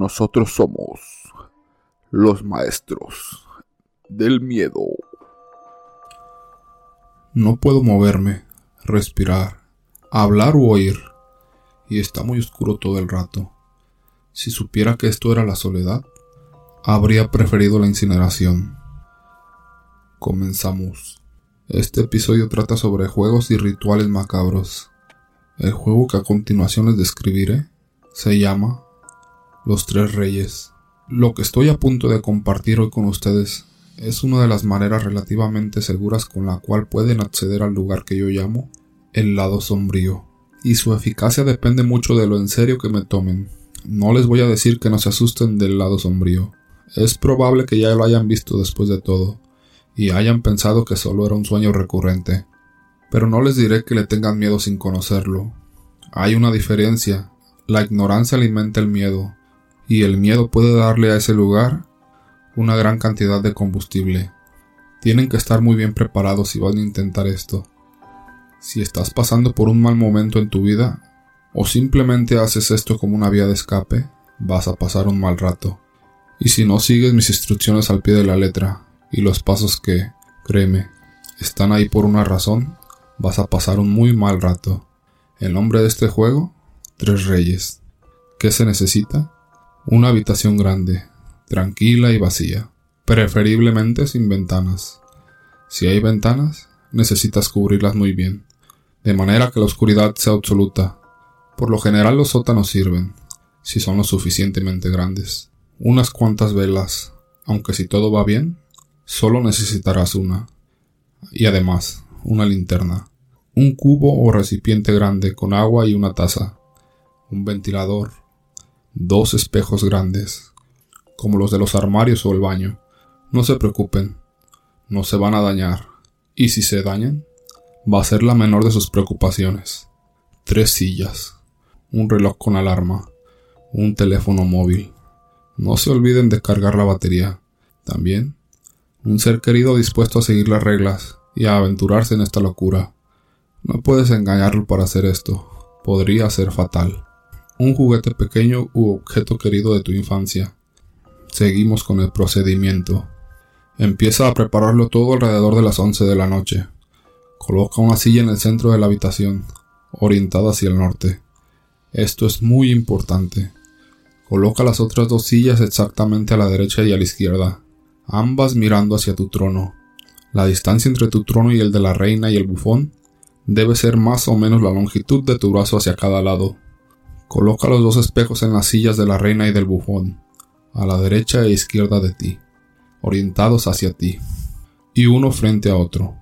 Nosotros somos los maestros del miedo. No puedo moverme, respirar, hablar u oír, y está muy oscuro todo el rato. Si supiera que esto era la soledad, habría preferido la incineración. Comenzamos. Este episodio trata sobre juegos y rituales macabros. El juego que a continuación les describiré se llama Los Tres Reyes. Lo que estoy a punto de compartir hoy con ustedes es una de las maneras relativamente seguras con la cual pueden acceder al lugar que yo llamo el lado sombrío, y su eficacia depende mucho de lo en serio que me tomen. No les voy a decir que no se asusten del lado sombrío. Es probable que ya lo hayan visto después de todo, y hayan pensado que solo era un sueño recurrente. Pero no les diré que le tengan miedo sin conocerlo. Hay una diferencia. La ignorancia alimenta el miedo, y el miedo puede darle a ese lugar una gran cantidad de combustible. Tienen que estar muy bien preparados si van a intentar esto. Si estás pasando por un mal momento en tu vida, o simplemente haces esto como una vía de escape, vas a pasar un mal rato. Y si no sigues mis instrucciones al pie de la letra y los pasos que, créeme, están ahí por una razón, vas a pasar un muy mal rato. El nombre de este juego, Tres Reyes. ¿Qué se necesita? Una habitación grande, tranquila y vacía, preferiblemente sin ventanas. Si hay ventanas, necesitas cubrirlas muy bien, de manera que la oscuridad sea absoluta. Por lo general los sótanos sirven, si son lo suficientemente grandes. Unas cuantas velas, aunque si todo va bien, solo necesitarás una. Y además, una linterna. Un cubo o recipiente grande con agua y una taza. Un ventilador. Dos espejos grandes como los de los armarios o el baño. No se preocupen, no se van a dañar, y si se dañan, va a ser la menor de sus preocupaciones. Tres sillas, un reloj con alarma, un teléfono móvil. No se olviden de cargar la batería. También, un ser querido dispuesto a seguir las reglas y a aventurarse en esta locura. No puedes engañarlo para hacer esto. Podría ser fatal. Un juguete pequeño u objeto querido de tu infancia. Seguimos con el procedimiento. Empieza a prepararlo todo alrededor de las 11 de la noche. Coloca una silla en el centro de la habitación, orientada hacia el norte. Esto es muy importante. Coloca las otras dos sillas exactamente a la derecha y a la izquierda, ambas mirando hacia tu trono. La distancia entre tu trono y el de la reina y el bufón debe ser más o menos la longitud de tu brazo hacia cada lado. Coloca los dos espejos en las sillas de la reina y del bufón a la derecha e izquierda de ti, orientados hacia ti, y uno frente a otro.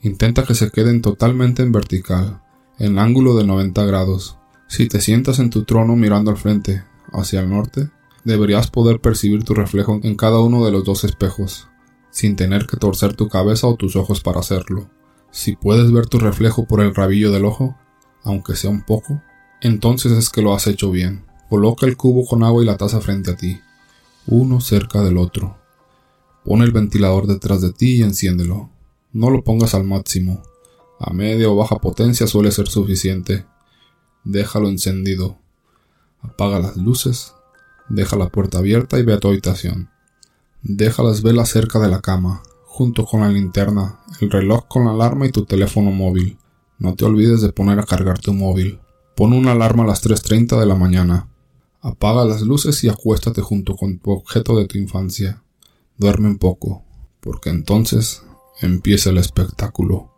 Intenta que se queden totalmente en vertical, en ángulo de 90 grados. Si te sientas en tu trono mirando al frente, hacia el norte, deberías poder percibir tu reflejo en cada uno de los dos espejos, sin tener que torcer tu cabeza o tus ojos para hacerlo. Si puedes ver tu reflejo por el rabillo del ojo, aunque sea un poco, entonces es que lo has hecho bien. Coloca el cubo con agua y la taza frente a ti uno cerca del otro. Pon el ventilador detrás de ti y enciéndelo. No lo pongas al máximo. A media o baja potencia suele ser suficiente. Déjalo encendido. Apaga las luces. Deja la puerta abierta y ve a tu habitación. Deja las velas cerca de la cama, junto con la linterna, el reloj con la alarma y tu teléfono móvil. No te olvides de poner a cargar tu móvil. Pon una alarma a las 3.30 de la mañana. Apaga las luces y acuéstate junto con tu objeto de tu infancia. Duerme un poco, porque entonces empieza el espectáculo.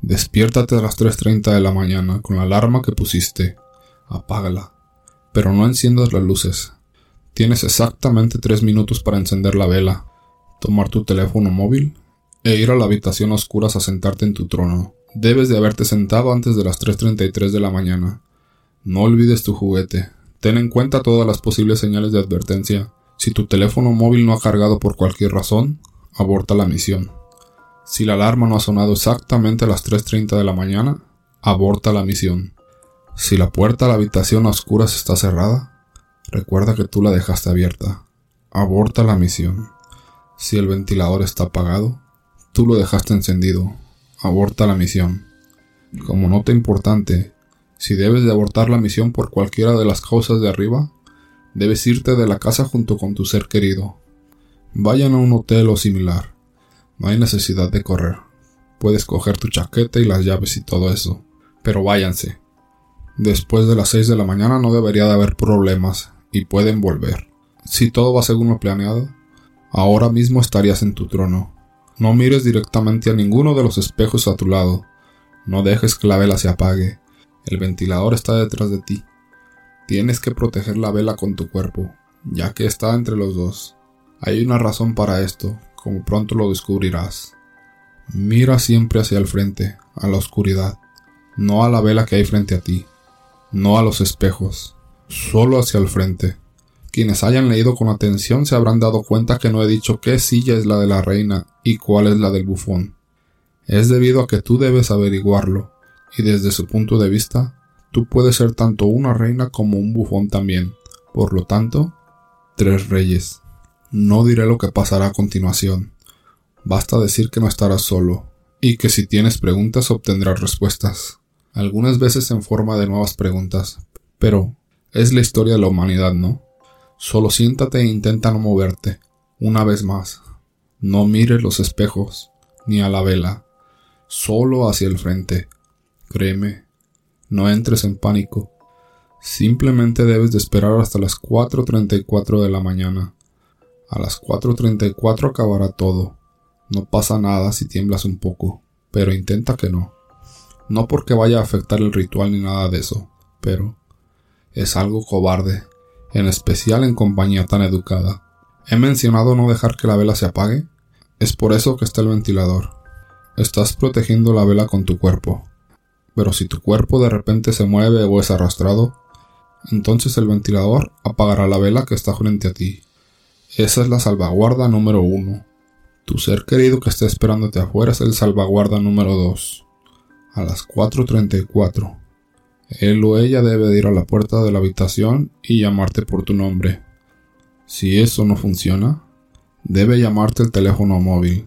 Despiértate a las 3.30 de la mañana con la alarma que pusiste. Apágala. Pero no enciendas las luces. Tienes exactamente tres minutos para encender la vela, tomar tu teléfono móvil e ir a la habitación a oscuras a sentarte en tu trono. Debes de haberte sentado antes de las 3.33 de la mañana. No olvides tu juguete, Ten en cuenta todas las posibles señales de advertencia. Si tu teléfono móvil no ha cargado por cualquier razón, aborta la misión. Si la alarma no ha sonado exactamente a las 3.30 de la mañana, aborta la misión. Si la puerta a la habitación a oscuras está cerrada, recuerda que tú la dejaste abierta. Aborta la misión. Si el ventilador está apagado, tú lo dejaste encendido. Aborta la misión. Como nota importante, si debes de abortar la misión por cualquiera de las causas de arriba, Debes irte de la casa junto con tu ser querido. Vayan a un hotel o similar. No hay necesidad de correr. Puedes coger tu chaqueta y las llaves y todo eso. Pero váyanse. Después de las 6 de la mañana no debería de haber problemas y pueden volver. Si todo va según lo planeado, ahora mismo estarías en tu trono. No mires directamente a ninguno de los espejos a tu lado. No dejes que la vela se apague. El ventilador está detrás de ti. Tienes que proteger la vela con tu cuerpo, ya que está entre los dos. Hay una razón para esto, como pronto lo descubrirás. Mira siempre hacia el frente, a la oscuridad, no a la vela que hay frente a ti, no a los espejos, solo hacia el frente. Quienes hayan leído con atención se habrán dado cuenta que no he dicho qué silla es la de la reina y cuál es la del bufón. Es debido a que tú debes averiguarlo, y desde su punto de vista, tú puedes ser tanto una reina como un bufón también. Por lo tanto, tres reyes. No diré lo que pasará a continuación. Basta decir que no estarás solo, y que si tienes preguntas obtendrás respuestas. Algunas veces en forma de nuevas preguntas. Pero es la historia de la humanidad, ¿no? Solo siéntate e intenta no moverte. Una vez más. No mires los espejos, ni a la vela. Solo hacia el frente. Créeme, no entres en pánico. Simplemente debes de esperar hasta las 4.34 de la mañana. A las 4.34 acabará todo. No pasa nada si tiemblas un poco, pero intenta que no. No porque vaya a afectar el ritual ni nada de eso, pero es algo cobarde, en especial en compañía tan educada. He mencionado no dejar que la vela se apague. Es por eso que está el ventilador. Estás protegiendo la vela con tu cuerpo, pero si tu cuerpo de repente se mueve o es arrastrado, entonces el ventilador apagará la vela que está frente a ti. Esa es la salvaguarda número uno. Tu ser querido que está esperándote afuera es el salvaguarda número dos. A las 4.34. Él o ella debe de ir a la puerta de la habitación y llamarte por tu nombre. Si eso no funciona, debe llamarte el teléfono móvil.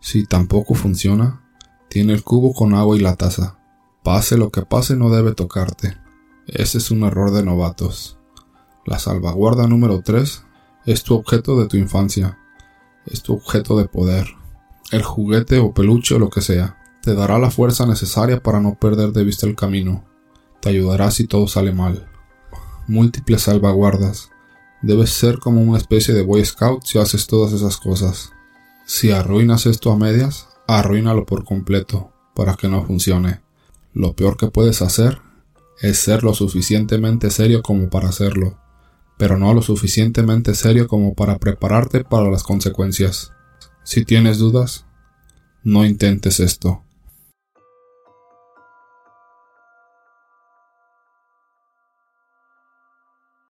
Si tampoco funciona, tiene el cubo con agua y la taza. Pase lo que pase no debe tocarte. Ese es un error de novatos. La salvaguarda número 3 es tu objeto de tu infancia. Es tu objeto de poder. El juguete o peluche o lo que sea. Te dará la fuerza necesaria para no perder de vista el camino. Te ayudará si todo sale mal. Múltiples salvaguardas. Debes ser como una especie de Boy Scout si haces todas esas cosas. Si arruinas esto a medias, arruínalo por completo, para que no funcione. Lo peor que puedes hacer es ser lo suficientemente serio como para hacerlo, pero no lo suficientemente serio como para prepararte para las consecuencias. Si tienes dudas, no intentes esto.